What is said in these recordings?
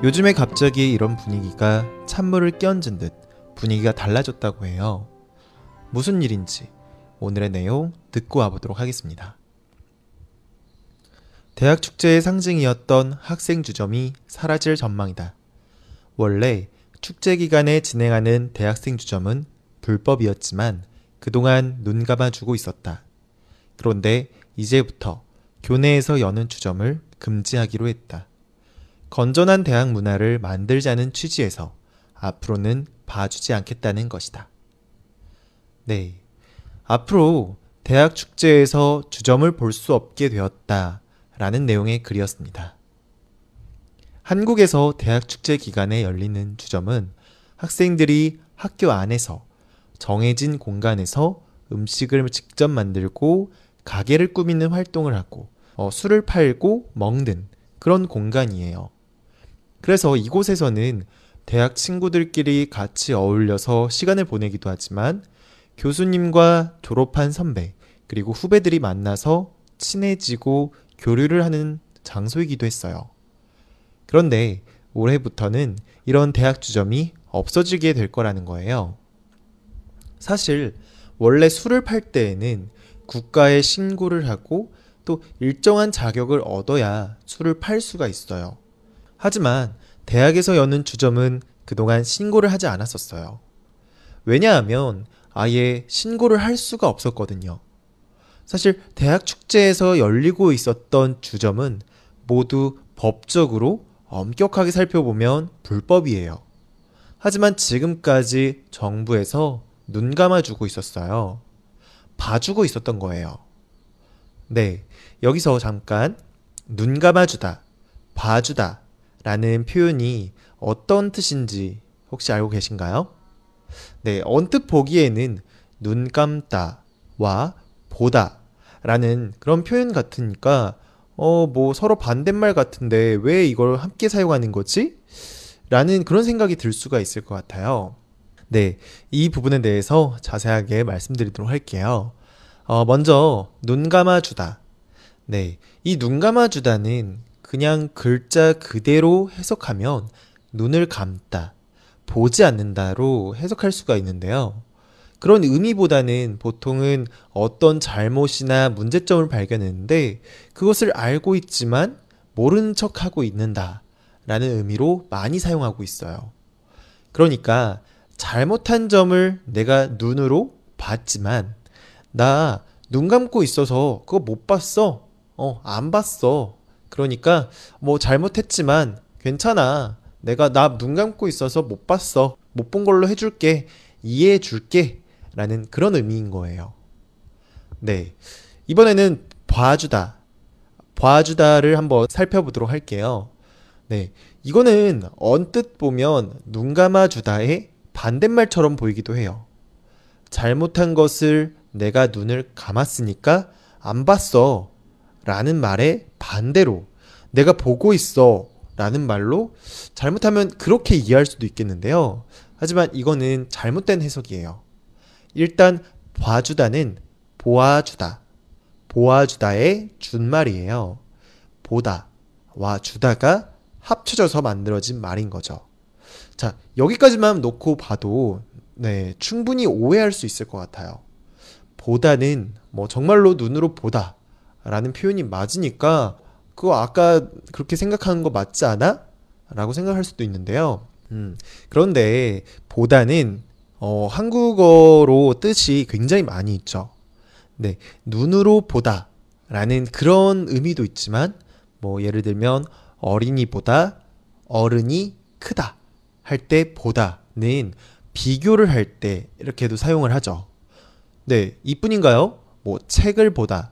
요즘에 갑자기 이런 분위기가 찬물을 끼얹은 듯 분위기가 달라졌다고 해요. 무슨 일인지 오늘의 내용 듣고 와보도록 하겠습니다. 대학 축제의 상징이었던 학생 주점이 사라질 전망이다. 원래 축제 기간에 진행하는 대학생 주점은 불법이었지만 그동안 눈 감아주고 있었다. 그런데 이제부터 교내에서 여는 주점을 금지하기로 했다. 건전한 대학 문화를 만들자는 취지에서 앞으로는 봐주지 않겠다는 것이다. 네. 앞으로 대학 축제에서 주점을 볼 수 없게 되었다. 라는 내용의 글이었습니다. 한국에서 대학 축제 기간에 열리는 주점은 학생들이 학교 안에서 정해진 공간에서 음식을 직접 만들고 가게를 꾸미는 활동을 하고 어, 술을 팔고 먹는 그런 공간이에요. 그래서 이곳에서는 대학 친구들끼리 같이 어울려서 시간을 보내기도 하지만 교수님과 졸업한 선배 그리고 후배들이 만나서 친해지고 교류를 하는 장소이기도 했어요. 그런데 올해부터는 이런 대학 주점이 없어지게 될 거라는 거예요. 사실 원래 술을 팔 때에는 국가에 신고를 하고 또 일정한 자격을 얻어야 술을 팔 수가 있어요. 하지만 대학에서 여는 주점은 그동안 신고를 하지 않았었어요. 왜냐하면 아예 신고를 할 수가 없었거든요. 사실 대학 축제에서 열리고 있었던 주점은 모두 법적으로 엄격하게 살펴보면 불법이에요. 하지만 지금까지 정부에서 눈 감아주고 있었어요. 봐주고 있었던 거예요. 네, 여기서 잠깐 눈 감아주다, 봐주다 라는 표현이 어떤 뜻인지 혹시 알고 계신가요? 네, 언뜻 보기에는 눈 감다와 보다 라는 그런 표현 같으니까 어, 뭐 서로 반대말 같은데 왜 이걸 함께 사용하는 거지? 라는 그런 생각이 들 수가 있을 것 같아요. 네, 이 부분에 대해서 자세하게 말씀드리도록 할게요. 어, 먼저 눈 감아주다. 네, 이 눈 감아주다는 그냥 글자 그대로 해석하면 눈을 감다, 보지 않는다로 해석할 수가 있는데요. 그런 의미보다는 보통은 어떤 잘못이나 문제점을 발견했는데 그것을 알고 있지만 모른 척 하고 있는다 라는 의미로 많이 사용하고 있어요. 그러니까 잘못한 점을 내가 눈으로 봤지만 나 눈 감고 있어서 그거 못 봤어. 어, 안 봤어. 그러니까 뭐 잘못했지만 괜찮아. 내가 나 눈 감고 있어서 못 봤어. 못 본 걸로 해줄게. 이해해 줄게. 라는 그런 의미인 거예요. 네. 이번에는 봐주다. 봐주다를 한번 살펴보도록 할게요. 네. 이거는 언뜻 보면 눈 감아주다의 반대말처럼 보이기도 해요. 잘못한 것을 내가 눈을 감았으니까 안 봤어. 라는 말에 반대로 내가 보고 있어. 라는 말로 잘못하면 그렇게 이해할 수도 있겠는데요. 하지만 이거는 잘못된 해석이에요. 일단 봐주다는 보아주다. 보아주다의 준말이에요. 보다와 주다가 합쳐져서 만들어진 말인 거죠. 자, 여기까지만 놓고 봐도 네, 충분히 오해할 수 있을 것 같아요. 보다는 뭐 정말로 눈으로 보다 라는 표현이 맞으니까 그거 아까 그렇게 생각하는 거 맞지 않아? 라고 생각할 수도 있는데요. 음, 그런데 보다는 어, 한국어로 뜻이 굉장히 많이 있죠. 네, 눈으로 보다 라는 그런 의미도 있지만 뭐 예를 들면 어린이보다 어른이 크다 할 때 보다는 비교를 할 때 이렇게도 사용을 하죠. 네, 이뿐인가요? 뭐 책을 보다,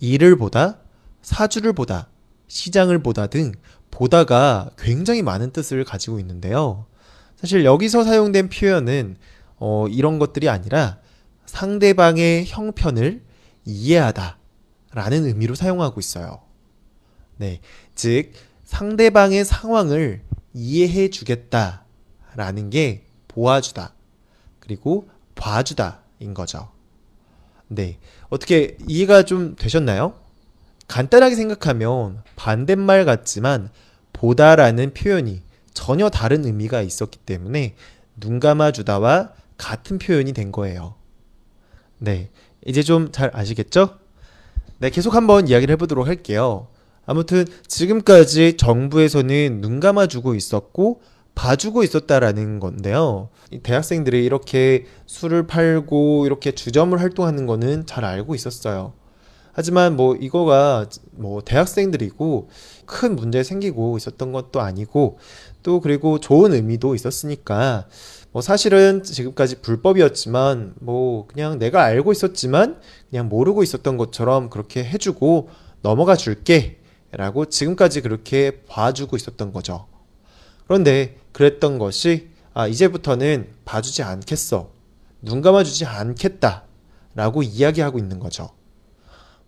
일을 보다, 사주를 보다, 시장을 보다 등 보다가 굉장히 많은 뜻을 가지고 있는데요. 사실 여기서 사용된 표현은 어, 이런 것들이 아니라 상대방의 형편을 이해하다 라는 의미로 사용하고 있어요. 네. 즉, 상대방의 상황을 이해해 주겠다 라는 게 보아주다. 그리고 봐주다 인 거죠. 네. 어떻게 이해가 좀 되셨나요? 간단하게 생각하면 반대말 같지만 보다라는 표현이 전혀 다른 의미가 있었기 때문에 눈 감아주다와 같은 표현이 된 거예요. 네. 이제 좀 잘 아시겠죠? 네. 계속 한번 이야기를 해보도록 할게요. 아무튼 지금까지 정부에서는 눈 감아주고 있었고 봐주고 있었다라는 건데요. 대학생들이 이렇게 술을 팔고 이렇게 주점을 활동하는 거는 잘 알고 있었어요. 하지만 뭐 이거가 뭐 대학생들이고 큰 문제 생기고 있었던 것도 아니고 또 그리고 좋은 의미도 있었으니까 뭐 사실은 지금까지 불법이었지만 뭐 그냥 내가 알고 있었지만 그냥 모르고 있었던 것처럼 그렇게 해주고 넘어가 줄게 라고 지금까지 그렇게 봐주고 있었던 거죠. 그런데 그랬던 것이 아, 이제부터는 봐주지 않겠어. 눈 감아주지 않겠다. 라고 이야기하고 있는 거죠.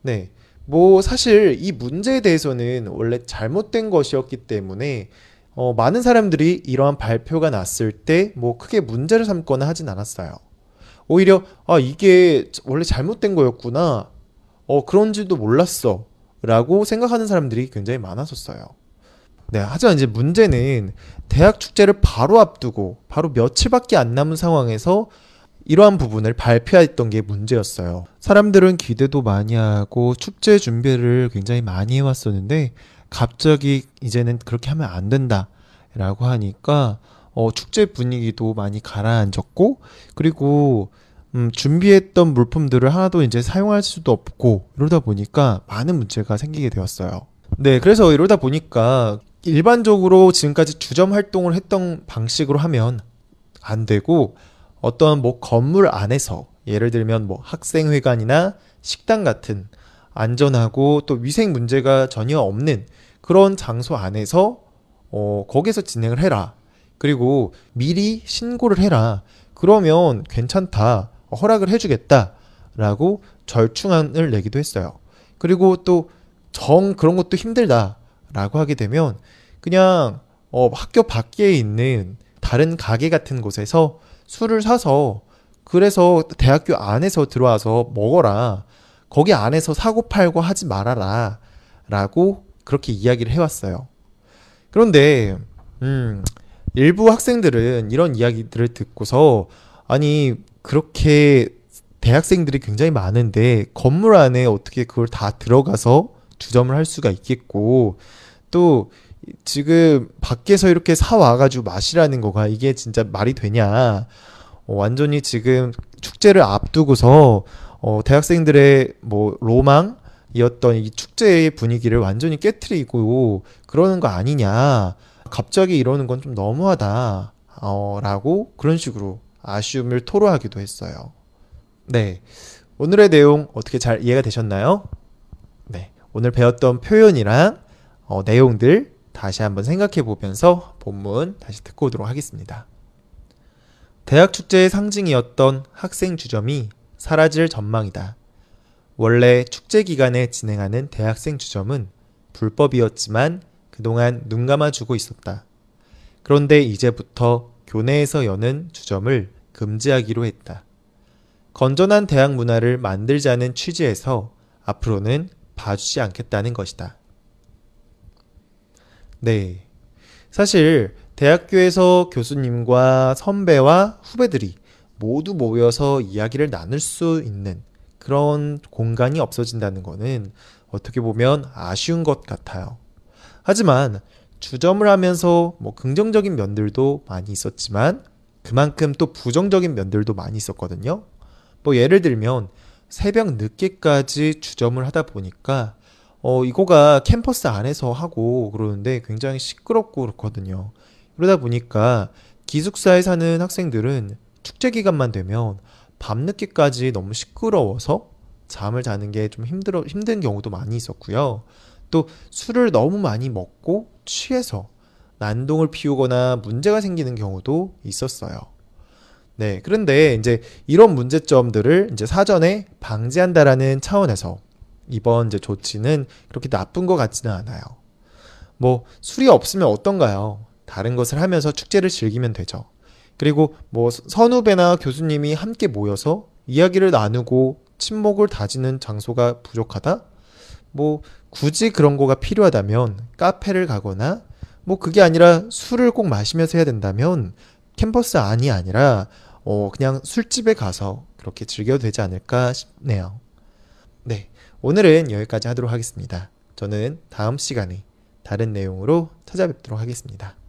네. 뭐, 사실 이 문제에 대해서는 원래 잘못된 것이었기 때문에 어, 많은 사람들이 이러한 발표가 났을 때 뭐 크게 문제를 삼거나 하진 않았어요. 오히려, 아, 이게 원래 잘못된 거였구나. 어, 그런지도 몰랐어. 라고 생각하는 사람들이 굉장히 많았었어요. 네, 하지만 이제 문제는 대학 축제를 바로 앞두고 바로 며칠밖에 안 남은 상황에서 이러한 부분을 발표했던 게 문제였어요. 사람들은 기대도 많이 하고 축제 준비를 굉장히 많이 해왔었는데 갑자기 이제는 그렇게 하면 안 된다 라고 하니까 어, 축제 분위기도 많이 가라앉았고 그리고 음, 준비했던 물품들을 하나도 이제 사용할 수도 없고 이러다 보니까 많은 문제가 생기게 되었어요. 네, 그래서 이러다 보니까 일반적으로 지금까지 주점 활동을 했던 방식으로 하면 안 되고 어떤 뭐 건물 안에서 예를 들면 뭐 학생회관이나 식당 같은 안전하고 또 위생 문제가 전혀 없는 그런 장소 안에서 어, 거기서 진행을 해라. 그리고 미리 신고를 해라. 그러면 괜찮다. 허락을 해주겠다. 라고 절충안을 내기도 했어요. 그리고 또 정 그런 것도 힘들다. 라고 하게 되면 그냥 어, 학교 밖에 있는 다른 가게 같은 곳에서 술을 사서 그래서 대학교 안에서 들어와서 먹어라. 거기 안에서 사고 팔고 하지 말아라. 라고 그렇게 이야기를 해왔어요. 그런데, 음, 일부 학생들은 이런 이야기들을 듣고서, 아니, 그렇게 대학생들이 굉장히 많은데, 건물 안에 어떻게 그걸 다 들어가서 주점을 할 수가 있겠고 또 지금 밖에서 이렇게 사 와가지고 마시라는 거가 이게 진짜 말이 되냐 어, 완전히 지금 축제를 앞두고서 어, 대학생들의 뭐 로망 이었던 이 축제의 분위기를 완전히 깨뜨리고 그러는 거 아니냐 갑자기 이러는 건 좀 너무하다 어, 라고 그런 식으로 아쉬움을 토로하기도 했어요. 네. 오늘의 내용 어떻게 잘 이해가 되셨나요? 네. 오늘 배웠던 표현이랑 어, 내용들 다시 한번 생각해 보면서 본문 다시 듣고 오도록 하겠습니다. 대학 축제의 상징이었던 학생 주점이 사라질 전망이다. 원래 축제 기간에 진행하는 대학생 주점은 불법이었지만 그동안 눈 감아주고 있었다. 그런데 이제부터 교내에서 여는 주점을 금지하기로 했다. 건전한 대학 문화를 만들자는 취지에서 앞으로는 봐주지 않겠다는 것이다. 네. 사실 대학교에서 교수님과 선배와 후배들이 모두 모여서 이야기를 나눌 수 있는 그런 공간이 없어진다는 것은 어떻게 보면 아쉬운 것 같아요. 하지만 주점을 하면서 뭐 긍정적인 면들도 많이 있었지만 그만큼 또 부정적인 면들도 많이 있었거든요. 뭐 예를 들면 새벽 늦게까지 주점을 하다 보니까 어 이거가 캠퍼스 안에서 하고 그러는데 굉장히 시끄럽고 그렇거든요. 그러다 보니까 기숙사에 사는 학생들은 축제 기간만 되면 밤늦게까지 너무 시끄러워서 잠을 자는 게 좀 힘들어 힘든 경우도 많이 있었고요. 또 술을 너무 많이 먹고 취해서 난동을 피우거나 문제가 생기는 경우도 있었어요. 네, 그런데 이제 이런 문제점들을 이제 사전에 방지한다라는 차원에서 이번 이제 조치는 그렇게 나쁜 것 같지는 않아요. 뭐 술이 없으면 어떤가요? 다른 것을 하면서 축제를 즐기면 되죠. 그리고 뭐 선후배나 교수님이 함께 모여서 이야기를 나누고 친목을 다지는 장소가 부족하다? 뭐 굳이 그런 거가 필요하다면 카페를 가거나 뭐 그게 아니라 술을 꼭 마시면서 해야 된다면 캠퍼스 안이 아니라 어 그냥 술집에 가서 그렇게 즐겨도 되지 않을까 싶네요. 네. 오늘은 여기까지 하도록 하겠습니다. 저는 다음 시간에 다른 내용으로 찾아뵙도록 하겠습니다.